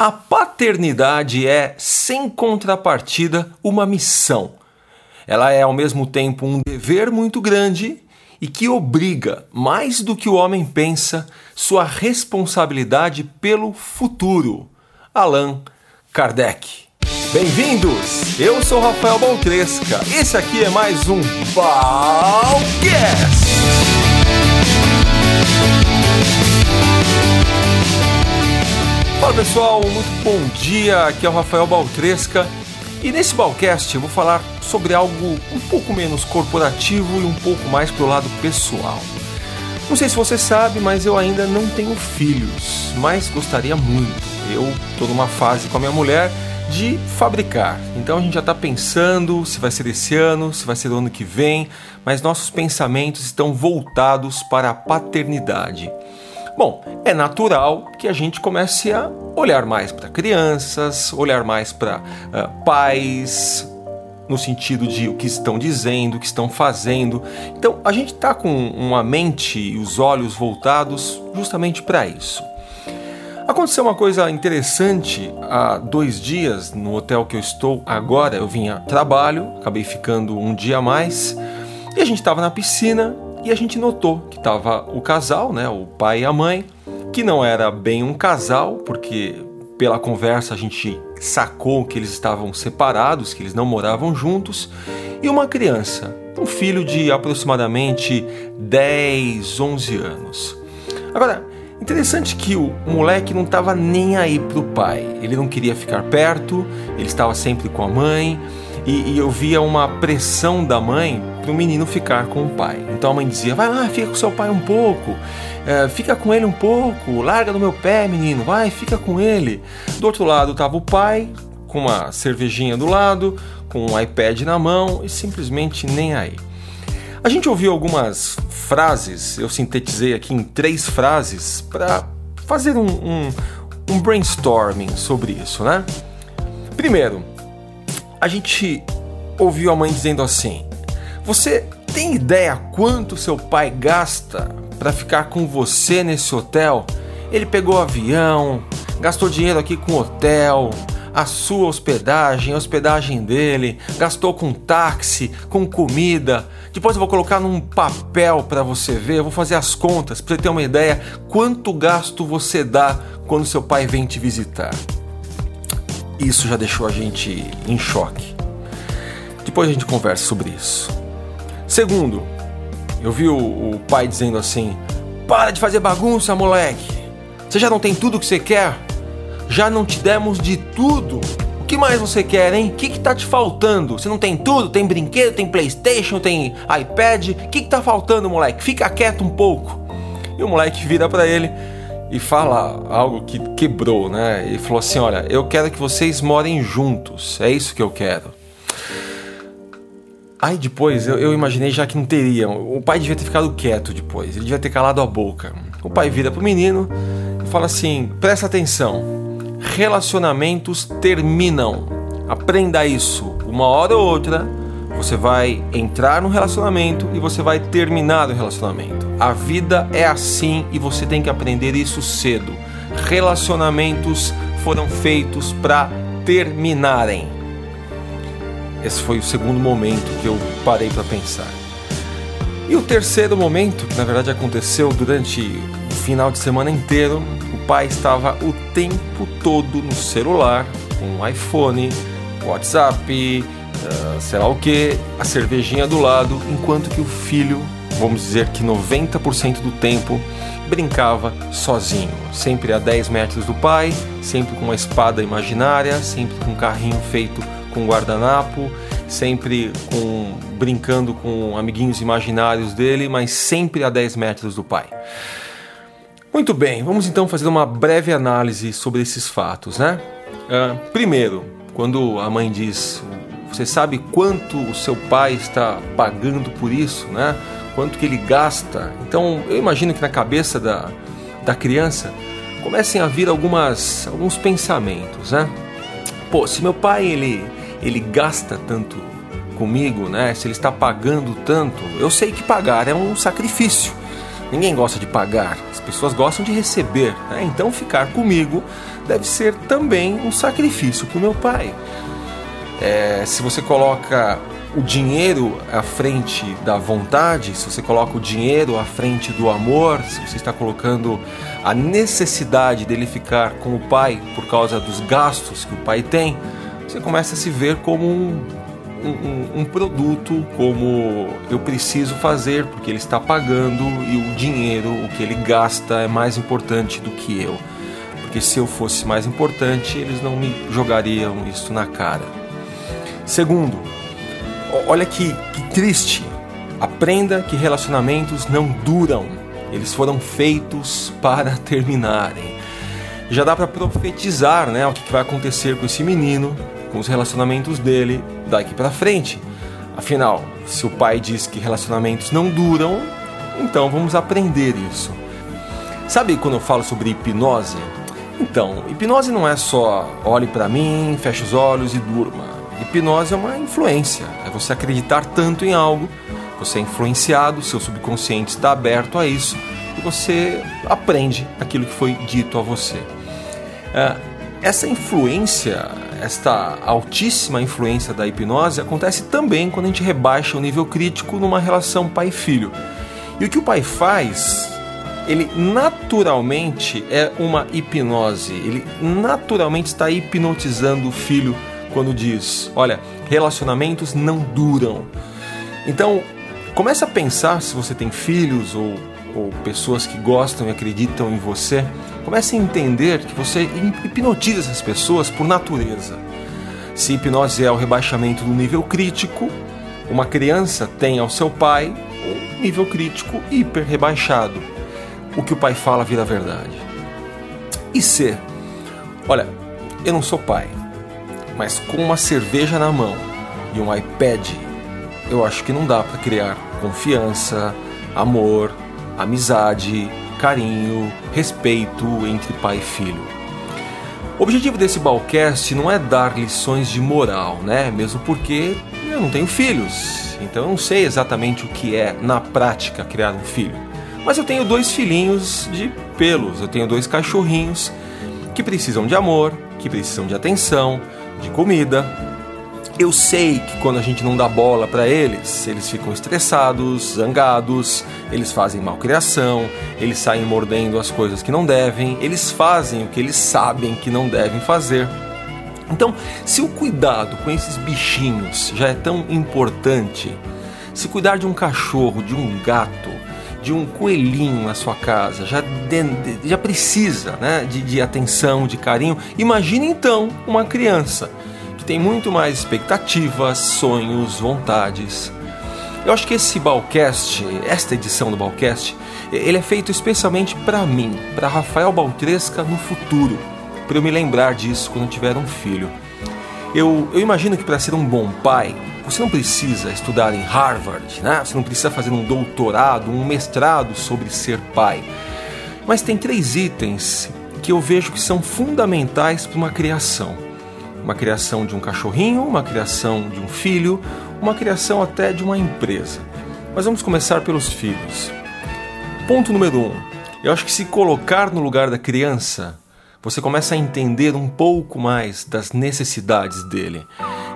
A paternidade é, sem contrapartida, uma missão. Ela é ao mesmo tempo um dever muito grande e que obriga, mais do que o homem pensa, sua responsabilidade pelo futuro. Allan Kardec. Bem-vindos! Eu sou Rafael Baltresca. Esse aqui é mais um Balcast. Fala pessoal, muito bom dia. Aqui é o Rafael Baltresca e nesse Balcast eu vou falar sobre algo um pouco menos corporativo e um pouco mais pro lado pessoal. Não sei se você sabe, mas eu ainda não tenho filhos, mas gostaria muito. Eu estou numa fase com a minha mulher de fabricar. Então a gente já está pensando se vai ser esse ano, se vai ser do ano que vem, mas nossos pensamentos estão voltados para a paternidade. Bom, é natural que a gente comece a olhar mais para crianças, olhar mais para uh, pais, no sentido de o que estão dizendo, o que estão fazendo. Então a gente está com uma mente e os olhos voltados justamente para isso. Aconteceu uma coisa interessante há dois dias no hotel que eu estou agora. Eu vim a trabalho, acabei ficando um dia a mais e a gente estava na piscina e a gente notou que estava o casal, né, o pai e a mãe, que não era bem um casal, porque pela conversa a gente sacou que eles estavam separados, que eles não moravam juntos, e uma criança, um filho de aproximadamente 10, 11 anos. Agora, interessante que o moleque não estava nem aí pro pai, ele não queria ficar perto, ele estava sempre com a mãe, e, e eu via uma pressão da mãe para o menino ficar com o pai. Então a mãe dizia: vai lá, fica com seu pai um pouco, é, fica com ele um pouco, larga do meu pé, menino, vai, fica com ele. Do outro lado estava o pai, com uma cervejinha do lado, com um iPad na mão e simplesmente nem aí. A gente ouviu algumas frases, eu sintetizei aqui em três frases para fazer um, um, um brainstorming sobre isso, né? Primeiro, a gente ouviu a mãe dizendo assim: Você tem ideia quanto seu pai gasta para ficar com você nesse hotel? Ele pegou avião, gastou dinheiro aqui com hotel, a sua hospedagem, a hospedagem dele, gastou com táxi, com comida. Depois eu vou colocar num papel para você ver, eu vou fazer as contas para você ter uma ideia quanto gasto você dá quando seu pai vem te visitar. Isso já deixou a gente em choque. Depois a gente conversa sobre isso. Segundo, eu vi o, o pai dizendo assim: Para de fazer bagunça, moleque. Você já não tem tudo o que você quer? Já não te demos de tudo. O que mais você quer, hein? O que, que tá te faltando? Você não tem tudo? Tem brinquedo, tem Playstation, tem iPad? O que, que tá faltando, moleque? Fica quieto um pouco. E o moleque vira para ele e fala algo que quebrou, né? Ele falou assim: Olha, eu quero que vocês morem juntos, é isso que eu quero. Aí depois eu, eu, imaginei já que não teria. O pai devia ter ficado quieto depois, ele devia ter calado a boca. O pai vira pro menino e fala assim: presta atenção, relacionamentos terminam. Aprenda isso. Uma hora ou outra você vai entrar no relacionamento e você vai terminar o relacionamento. A vida é assim e você tem que aprender isso cedo. Relacionamentos foram feitos para terminarem. Esse foi o segundo momento que eu parei para pensar. E o terceiro momento, que na verdade aconteceu durante o final de semana inteiro, o pai estava o tempo todo no celular, com iPhone, WhatsApp, uh, sei lá o que, a cervejinha do lado, enquanto que o filho, vamos dizer que 90% do tempo, brincava sozinho, sempre a 10 metros do pai, sempre com uma espada imaginária, sempre com um carrinho feito com guardanapo, sempre com brincando com amiguinhos imaginários dele, mas sempre a 10 metros do pai. Muito bem, vamos então fazer uma breve análise sobre esses fatos, né? Uh, primeiro, quando a mãe diz você sabe quanto o seu pai está pagando por isso, né? Quanto que ele gasta. Então, eu imagino que na cabeça da, da criança comecem a vir algumas, alguns pensamentos, né? Pô, se meu pai ele, ele gasta tanto comigo, né? Se ele está pagando tanto, eu sei que pagar é um sacrifício. Ninguém gosta de pagar, as pessoas gostam de receber. Né? Então, ficar comigo deve ser também um sacrifício para o meu pai. É, se você coloca o dinheiro à frente da vontade, se você coloca o dinheiro à frente do amor, se você está colocando a necessidade dele ficar com o pai por causa dos gastos que o pai tem, você começa a se ver como um, um, um produto, como eu preciso fazer porque ele está pagando e o dinheiro, o que ele gasta, é mais importante do que eu. Porque se eu fosse mais importante, eles não me jogariam isso na cara. Segundo, olha que, que triste. Aprenda que relacionamentos não duram. Eles foram feitos para terminarem. Já dá para profetizar, né, o que vai acontecer com esse menino, com os relacionamentos dele daqui para frente. Afinal, se o pai diz que relacionamentos não duram, então vamos aprender isso. Sabe quando eu falo sobre hipnose? Então, hipnose não é só olhe para mim, feche os olhos e durma. Hipnose é uma influência, é você acreditar tanto em algo, você é influenciado, seu subconsciente está aberto a isso e você aprende aquilo que foi dito a você. É, essa influência, esta altíssima influência da hipnose acontece também quando a gente rebaixa o nível crítico numa relação pai-filho. E o que o pai faz ele naturalmente é uma hipnose, ele naturalmente está hipnotizando o filho quando diz: olha, relacionamentos não duram. Então, comece a pensar se você tem filhos ou, ou pessoas que gostam e acreditam em você. Comece a entender que você hipnotiza essas pessoas por natureza. Se hipnose é o rebaixamento do nível crítico, uma criança tem ao seu pai um nível crítico hiper rebaixado. O que o pai fala vira verdade. E se, olha, eu não sou pai, mas com uma cerveja na mão e um iPad, eu acho que não dá para criar confiança, amor, amizade, carinho, respeito entre pai e filho. O objetivo desse Balcast não é dar lições de moral, né? Mesmo porque eu não tenho filhos, então eu não sei exatamente o que é, na prática, criar um filho. Mas eu tenho dois filhinhos de pelos, eu tenho dois cachorrinhos que precisam de amor, que precisam de atenção, de comida. Eu sei que quando a gente não dá bola para eles, eles ficam estressados, zangados, eles fazem malcriação, eles saem mordendo as coisas que não devem, eles fazem o que eles sabem que não devem fazer. Então, se o cuidado com esses bichinhos já é tão importante, se cuidar de um cachorro, de um gato, de um coelhinho na sua casa já, de, já precisa né, de, de atenção, de carinho. Imagine então uma criança tem muito mais expectativas, sonhos, vontades. Eu acho que esse Balcast, esta edição do Balcast, ele é feito especialmente para mim, para Rafael Baltresca no futuro, para eu me lembrar disso quando tiver um filho. Eu, eu imagino que para ser um bom pai, você não precisa estudar em Harvard, né? Você não precisa fazer um doutorado, um mestrado sobre ser pai. Mas tem três itens que eu vejo que são fundamentais para uma criação. Uma criação de um cachorrinho, uma criação de um filho, uma criação até de uma empresa. Mas vamos começar pelos filhos. Ponto número um. Eu acho que se colocar no lugar da criança, você começa a entender um pouco mais das necessidades dele.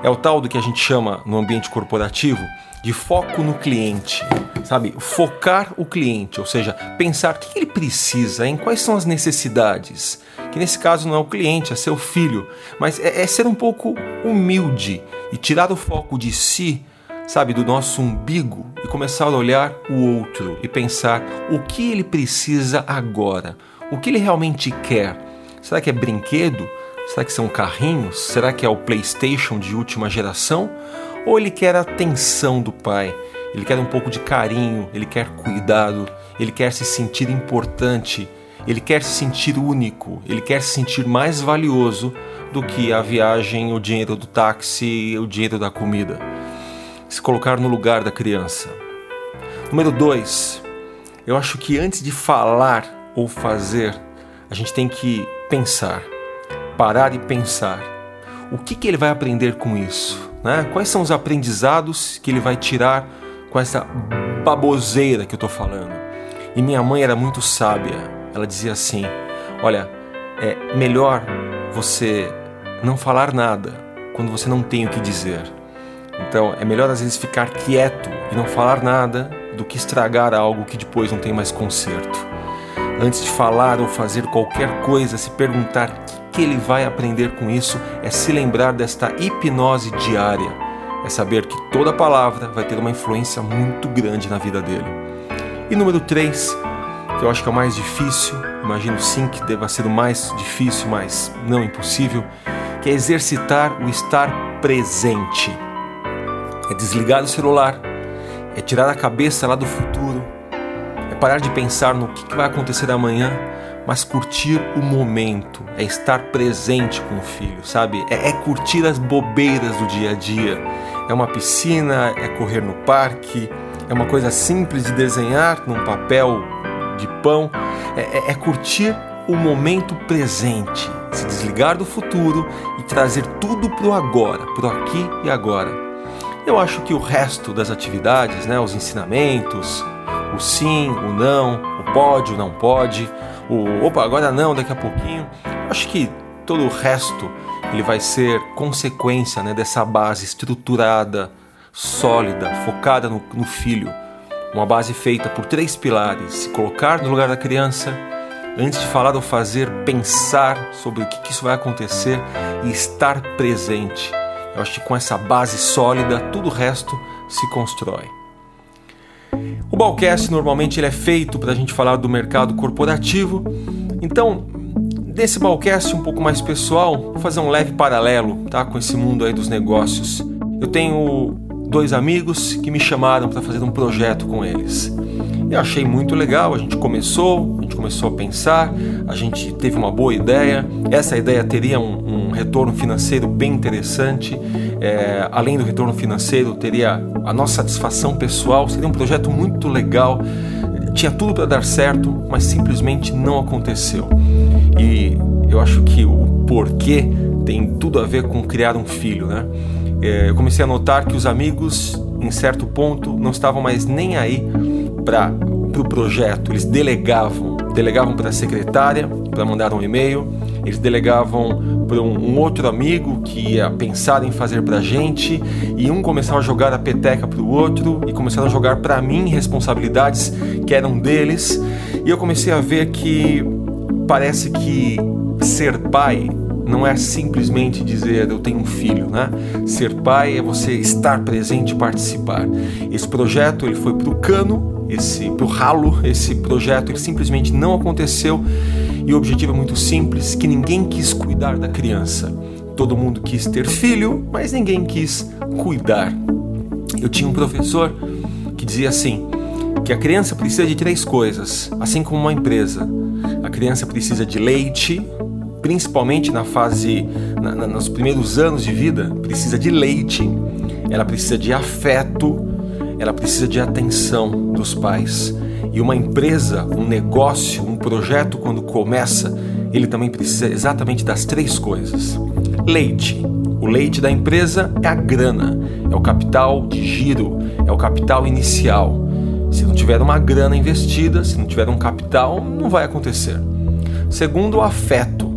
É o tal do que a gente chama no ambiente corporativo de foco no cliente, sabe? Focar o cliente, ou seja, pensar o que ele precisa, em quais são as necessidades. Que nesse caso não é o cliente, é seu filho, mas é, é ser um pouco humilde e tirar o foco de si, sabe, do nosso umbigo e começar a olhar o outro e pensar o que ele precisa agora, o que ele realmente quer. Será que é brinquedo? Será que são carrinhos? Será que é o PlayStation de última geração? Ou ele quer a atenção do pai? Ele quer um pouco de carinho, ele quer cuidado, ele quer se sentir importante, ele quer se sentir único, ele quer se sentir mais valioso do que a viagem, o dinheiro do táxi, o dinheiro da comida. Se colocar no lugar da criança. Número dois, eu acho que antes de falar ou fazer, a gente tem que pensar parar e pensar. O que, que ele vai aprender com isso? Né? Quais são os aprendizados que ele vai tirar com essa baboseira que eu estou falando? E minha mãe era muito sábia. Ela dizia assim: Olha, é melhor você não falar nada quando você não tem o que dizer. Então é melhor às vezes ficar quieto e não falar nada do que estragar algo que depois não tem mais conserto. Antes de falar ou fazer qualquer coisa, se perguntar o que ele vai aprender com isso é se lembrar desta hipnose diária. É saber que toda palavra vai ter uma influência muito grande na vida dele. E número 3, que eu acho que é o mais difícil, imagino sim que deva ser o mais difícil, mas não impossível, que é exercitar o estar presente. É desligar o celular, é tirar a cabeça lá do futuro, é parar de pensar no que vai acontecer amanhã, mas curtir o momento, é estar presente com o filho, sabe? É, é, curtir as bobeiras do dia a dia. É uma piscina, é correr no parque, é uma coisa simples de desenhar num papel de pão, é, é, é curtir o momento presente, se desligar do futuro e trazer tudo para o agora, para o aqui e agora. Eu acho que o resto das atividades, né, os ensinamentos, o sim, o não, o pode, o não pode, o opa, agora não, daqui a pouquinho, acho que todo o resto ele vai ser consequência né, dessa base estruturada, sólida, focada no, no filho. Uma base feita por três pilares: se colocar no lugar da criança, antes de falar ou fazer, pensar sobre o que, que isso vai acontecer e estar presente. Eu acho que com essa base sólida, tudo o resto se constrói. O Balcast normalmente ele é feito para a gente falar do mercado corporativo, então nesse Balcast um pouco mais pessoal, vou fazer um leve paralelo tá, com esse mundo aí dos negócios. Eu tenho dois amigos que me chamaram para fazer um projeto com eles. Eu achei muito legal, a gente começou, a gente começou a pensar, a gente teve uma boa ideia. Essa ideia teria um, um retorno financeiro bem interessante. É, além do retorno financeiro, teria a nossa satisfação pessoal. Seria um projeto muito legal. Tinha tudo para dar certo, mas simplesmente não aconteceu. E eu acho que o porquê tem tudo a ver com criar um filho, né? É, eu comecei a notar que os amigos, em certo ponto, não estavam mais nem aí para o pro projeto. Eles delegavam, delegavam para a secretária para mandar um e-mail, eles delegavam para um, um, outro amigo que ia pensar em fazer para a gente, e um começava a jogar a peteca para o outro e começaram a jogar para mim responsabilidades que eram deles, e eu comecei a ver que parece que ser pai não é simplesmente dizer eu tenho um filho, né? Ser pai é você estar presente e participar. Esse projeto ele foi para o cano, esse para o ralo, esse projeto ele simplesmente não aconteceu e o objetivo é muito simples, que ninguém quis cuidar da criança. Todo mundo quis ter filho, mas ninguém quis cuidar. Eu tinha um professor que dizia assim, que a criança precisa de três coisas, assim como uma empresa. A criança precisa de leite, principalmente na fase, na, na, nos primeiros anos de vida, precisa de leite, ela precisa de afeto, ela precisa de atenção dos pais. E uma empresa, um negócio, um projeto, quando começa, ele também precisa exatamente das três coisas: leite. O leite da empresa é a grana, é o capital de giro, é o capital inicial. Se não tiver uma grana investida, se não tiver um capital, não vai acontecer. Segundo, o afeto.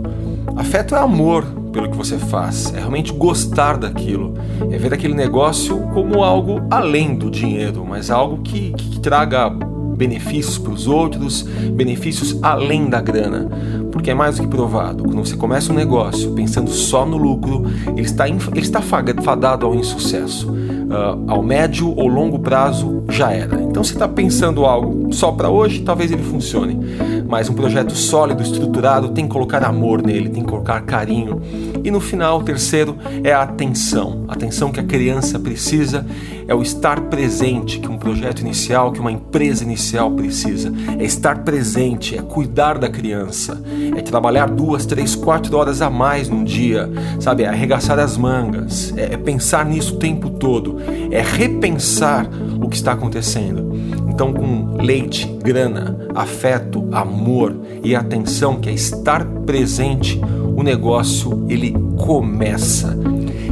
Afeto é amor pelo que você faz, é realmente gostar daquilo, é ver aquele negócio como algo além do dinheiro, mas algo que, que traga benefícios para os outros, benefícios além da grana. Porque é mais do que provado, quando você começa um negócio pensando só no lucro, ele está, ele está fadado ao insucesso. Uh, ao médio ou longo prazo já era. Então, se está pensando algo só para hoje, talvez ele funcione. Mas um projeto sólido, estruturado, tem que colocar amor nele, tem que colocar carinho. E no final, o terceiro é a atenção. A atenção que a criança precisa é o estar presente que um projeto inicial, que uma empresa inicial precisa. É estar presente, é cuidar da criança, é trabalhar duas, três, quatro horas a mais num dia, sabe? É arregaçar as mangas, é, é pensar nisso o tempo todo, é repensar o que está acontecendo. Então, com leite, grana, afeto, amor e atenção, que é estar presente, o negócio ele começa.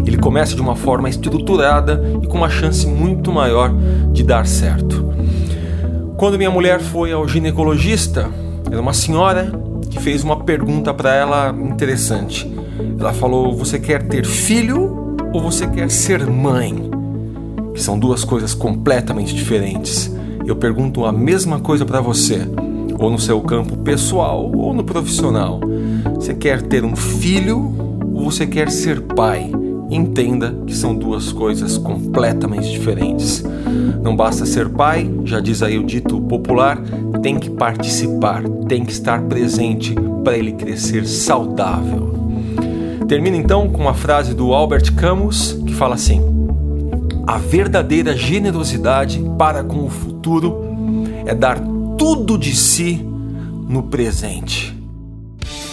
Ele começa de uma forma estruturada e com uma chance muito maior de dar certo. Quando minha mulher foi ao ginecologista, era uma senhora que fez uma pergunta para ela interessante. Ela falou: Você quer ter filho ou você quer ser mãe? Que são duas coisas completamente diferentes. Eu pergunto a mesma coisa para você, ou no seu campo pessoal ou no profissional. Você quer ter um filho ou você quer ser pai? Entenda que são duas coisas completamente diferentes. Não basta ser pai, já diz aí o dito popular, tem que participar, tem que estar presente para ele crescer saudável. Termina então com uma frase do Albert Camus que fala assim: A verdadeira generosidade para com o futuro é dar tudo de si no presente.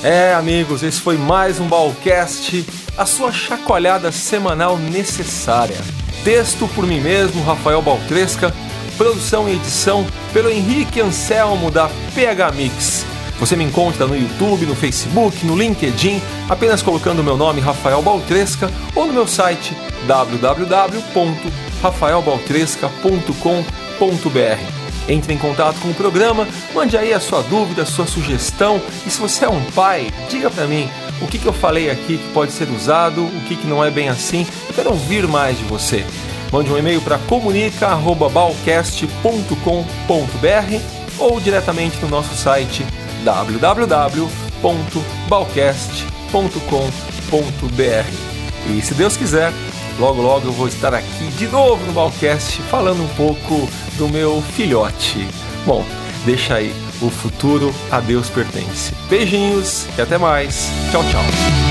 É, amigos, esse foi mais um Balcast, a sua chacoalhada semanal necessária. Texto por mim mesmo, Rafael Baltresca, produção e edição pelo Henrique Anselmo da PH Mix. Você me encontra no YouTube, no Facebook, no LinkedIn, apenas colocando meu nome Rafael Baltresca ou no meu site www.rafaelbaltresca.com.br. Entre em contato com o programa, mande aí a sua dúvida, a sua sugestão e se você é um pai, diga para mim o que, que eu falei aqui que pode ser usado, o que, que não é bem assim. Quero ouvir mais de você. Mande um e-mail para comunica@balcast.com.br ou diretamente no nosso site www.balcast.com.br. E se Deus quiser, logo logo eu vou estar aqui de novo no Balcast falando um pouco do meu filhote. Bom, deixa aí, o futuro a Deus pertence. Beijinhos e até mais. Tchau, tchau.